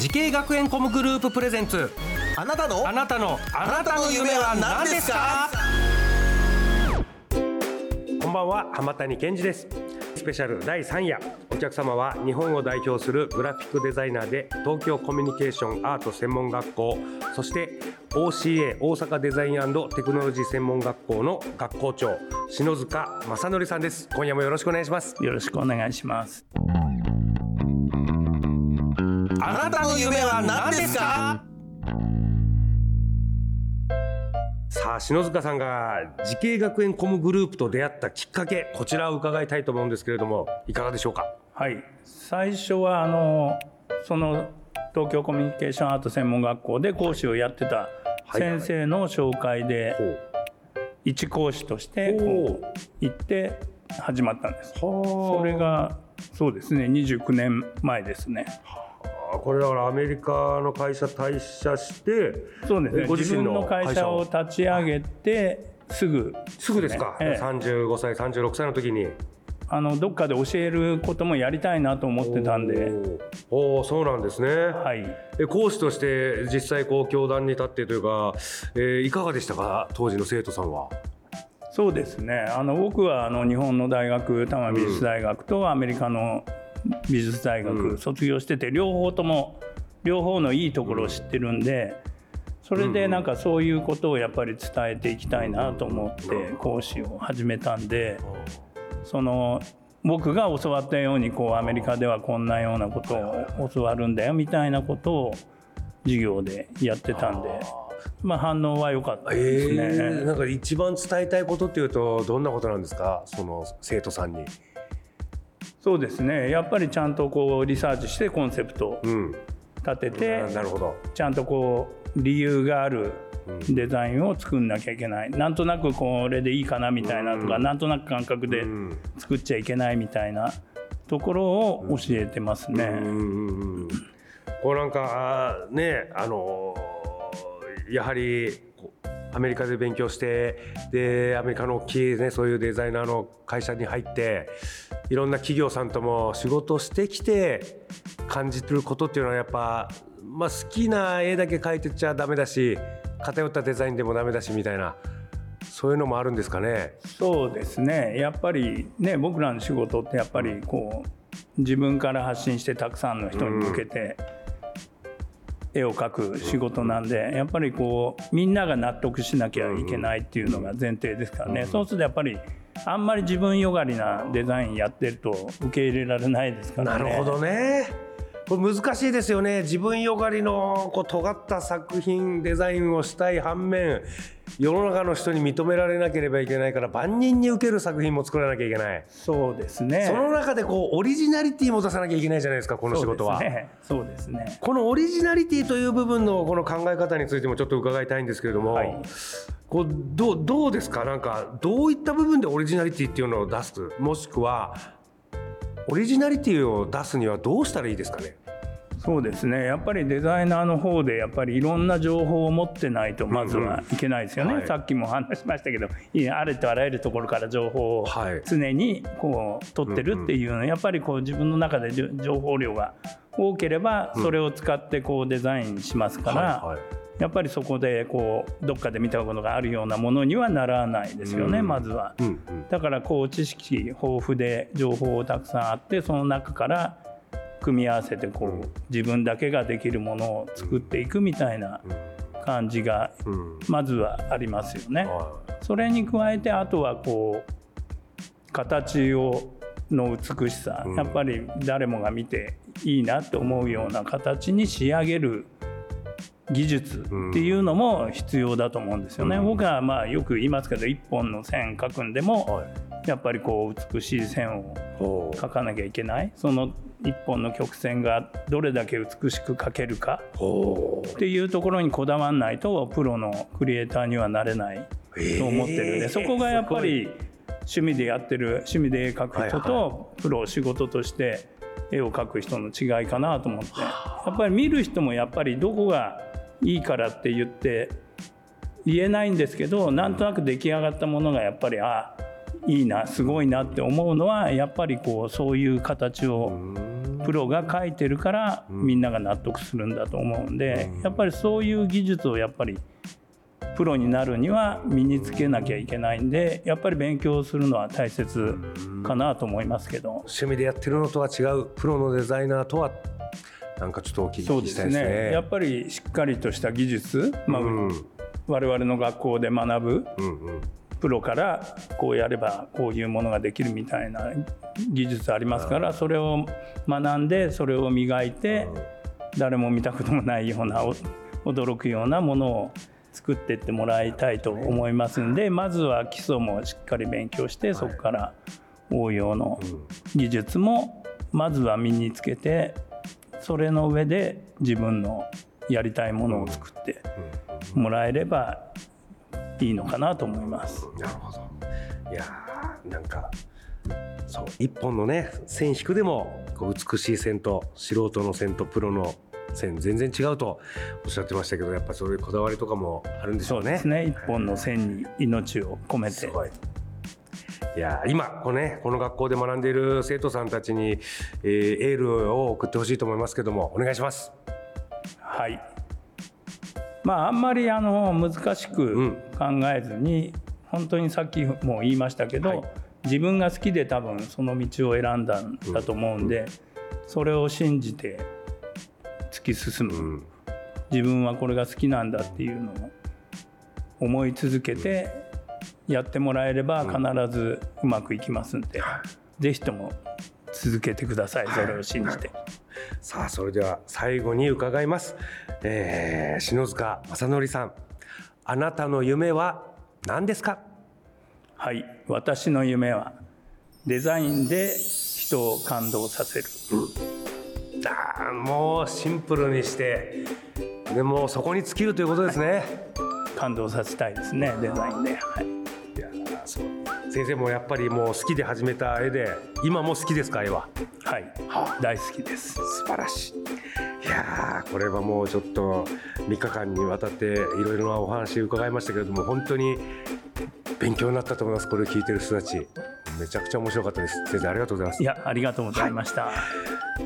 滋慶学園 COM グループ presents。あなたの？あなたのあなたの夢は何ですか？こんばんは浜谷健二です。スペシャル第3夜。お客様は日本を代表するグラフィックデザイナーで東京コミュニケーションアート専門学校そして OCA 大阪デザインテクノロジー専門学校の学校長篠塚正典さんです。今夜もよろしくお願いします。よろしくお願いしますあなたの夢は何ですか？さあ篠塚さんが滋慶学園 COM グループと出会ったきっかけこちらを伺いたいと思うんですけれどもいかがでしょうか？はい。最初はあのその東京コミュニケーションアート専門学校で講師をやってた先生の紹介で一講師としてこう行って始まったんです。それがそうですね29年前ですねこれだからアメリカの会社退社してそうですね。ご自分の会社を立ち上げてすぐ。すぐですか、ええ。35歳36歳の時に。あのどっかで教えることもやりたいなと思ってたんで。おー。おーそうなんですね、はい。え講師として実際こう教壇に立ってというか、えーいかがでしたか？当時の生徒さんは。そうですね。あの僕はあの日本の大学多摩美術大学とアメリカの美術大うん。学卒業してて両方とも両方のいいところを知ってるんでそれでなんかそういうことをやっぱり伝えていきたいなと思って講師を始めたんでその僕が教わったようにこうアメリカではこんなようなことを教わるんだよみたいなことを授業でやってたんでまあ反応は良かったえですね。ー、なんか一番伝えたいことっていうとどんなことなんですか？その生徒さんに。そうですね。やっぱりちゃんとこうリサーチしてコンセプトをうん、立てて、なるほど。ちゃんとこう理由があるうんデザインを作んなきゃいけない。なんとなくこれでいいかなみたいなとか、うん。なんとなく感覚でうん。作っちゃいけないみたいなところを教えてますね。うんうんうんこうなんかねあのーやはりアメリカで勉強してでアメリカの大きいねそういうデザイナーの会社に入っていろんな企業さんとも仕事してきて感じてることっていうのはやっぱ、まあ、好きな絵だけ描いてちゃダメだし偏ったデザインでもダメだしみたいなそういうのもあるんですかね。そうですねやっぱりね僕らの仕事ってやっぱりこう自分から発信してたくさんの人に向けて絵を描く仕事なんでやっぱりこうみんなが納得しなきゃいけないっていうのが前提ですからねそうするとやっぱりあんまり自分よがりなデザインやってると受け入れられないですからね。なるほどね。これ難しいですよね自分よがりのこう尖った作品デザインをしたい反面世の中の人に認められなければいけないから万人に受ける作品も作らなきゃいけない、そうですね。その中でこうオリジナリティも出さなきゃいけないじゃないですかこの仕事は。そうですね。ね。このオリジナリティという部分のこの考え方についてもちょっと伺いたいんですけれども、はいこうどうどうですか？なんかどういった部分でオリジナリティっていうのを出す？もしくはオリジナリティを出すにはどうしたらいいですかね？そうですね。やっぱりデザイナーの方でやっぱりいろんな情報を持ってないとまずはいけないですよね、うんはい。さっきも話しましたけどあれとあらゆるところから情報をはい。常にこう取ってるっていうのはやっぱりこう自分の中で情報量が多ければそれを使ってこうデザインしますから、はいはいやっぱりそこでこうどっかで見たことがあるようなものにはならないですよね、うん。まずは。うんうん。だからこう知識豊富で情報たくさんあってその中から組み合わせてこう自分だけができるものを作っていくみたいな感じがうん。まずはありますよね。はそれに加えてあとはこう形をの美しさ、うん。やっぱり誰もが見ていいなって思うような形に仕上げる技術っていうのも必要だと思うんですよね。うん。僕はまあよく言いますけど一本の線描くんでも、はい。やっぱりこう美しい線を描かなきゃいけない。その一本の曲線がどれだけ美しく描けるかっていうところにこだわらないとプロのクリエイターにはなれないと思ってるんで、そこがやっぱり趣味でやってる趣味で絵描く人とプロを仕事として絵を描く人の違いかなと思って。やっぱり見る人もやっぱりどこがいいからって言って言えないんですけどなんとなく出来上がったものがやっぱりあいいなすごいなって思うのはやっぱりこうそういう形をプロが描いてるからみんなが納得するんだと思うんでやっぱりそういう技術をやっぱりプロになるには身につけなきゃいけないんでやっぱり勉強するのは大切かなと思いますけど。趣味でやってるのとは違うプロのデザイナーとはなんかちょっとお聞きいですね。ね。やっぱりしっかりとした技術、まあうん。我々の学校で学ぶうんうん。プロからこうやればこういうものができるみたいな技術ありますからそれを学んでそれを磨いて誰も見たこともないようなお驚くようなものを作っていってもらいたいと思いますんでまずは基礎もしっかり勉強してそこから応用の技術もまずは身につけてそれの上で自分のやりたいものを作ってもらえればいいのかなと思います。なるほどいやーなんかそう一本のね線引くでもこう美しい線と素人の線とプロの線全然違うとおっしゃってましたけどやっぱそういうこだわりとかもあるんでしょうね。そうですね一本の線に命を込めてすごい。いやー今このねこの学校で学んでいる生徒さんたちに、えーエールを送ってほしいと思いますけどもお願いします。はい。まああんまりあの難しく考えずに、本当にさっきも言いましたけど、はい。自分が好きで多分その道を選んだんだと思うんで、それを信じて突き進む、うん。自分はこれが好きなんだっていうのを思い続けてやってもらえれば必ずうまくいきますんで、ぜひとも続けてくださいそれを信じて。さあそれでは最後に伺います、えー篠塚正則さんあなたの夢は何ですか？はい。私の夢はデザインで人を感動させる。あーもうシンプルにしてでもそこに尽きるということですね、感動させたいですねデザインで、はい、先生もやっぱりもう好きで始めた絵で今も好きですか絵は？はい、大好きです。素晴らしい。いやーこれはもうちょっと3日間にわたっていろいろなお話伺いましたけれども本当に勉強になったと思いますこれを聞いてる人たち。めちゃくちゃ面白かったです。先生ありがとうございます。いやありがとうございました、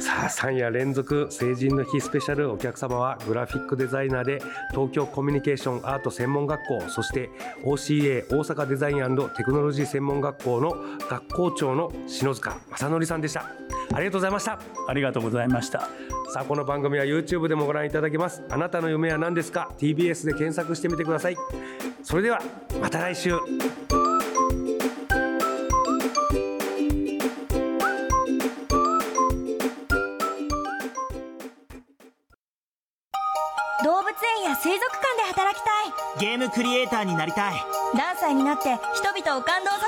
さあ3夜連続成人の日スペシャルお客様はグラフィックデザイナーで東京コミュニケーションアート専門学校そして OCA 大阪デザインテクノロジー専門学校の学校長の篠塚正則さんでした。ありがとうございました。ありがとうございました。さあこの番組は YouTube でもご覧いただけます。あなたの夢は何ですか？TBS で検索してみてくださいそれではまた来週。動物園や水族館で働きたい。ゲームクリエイターになりたい。何歳になって人々を感動さ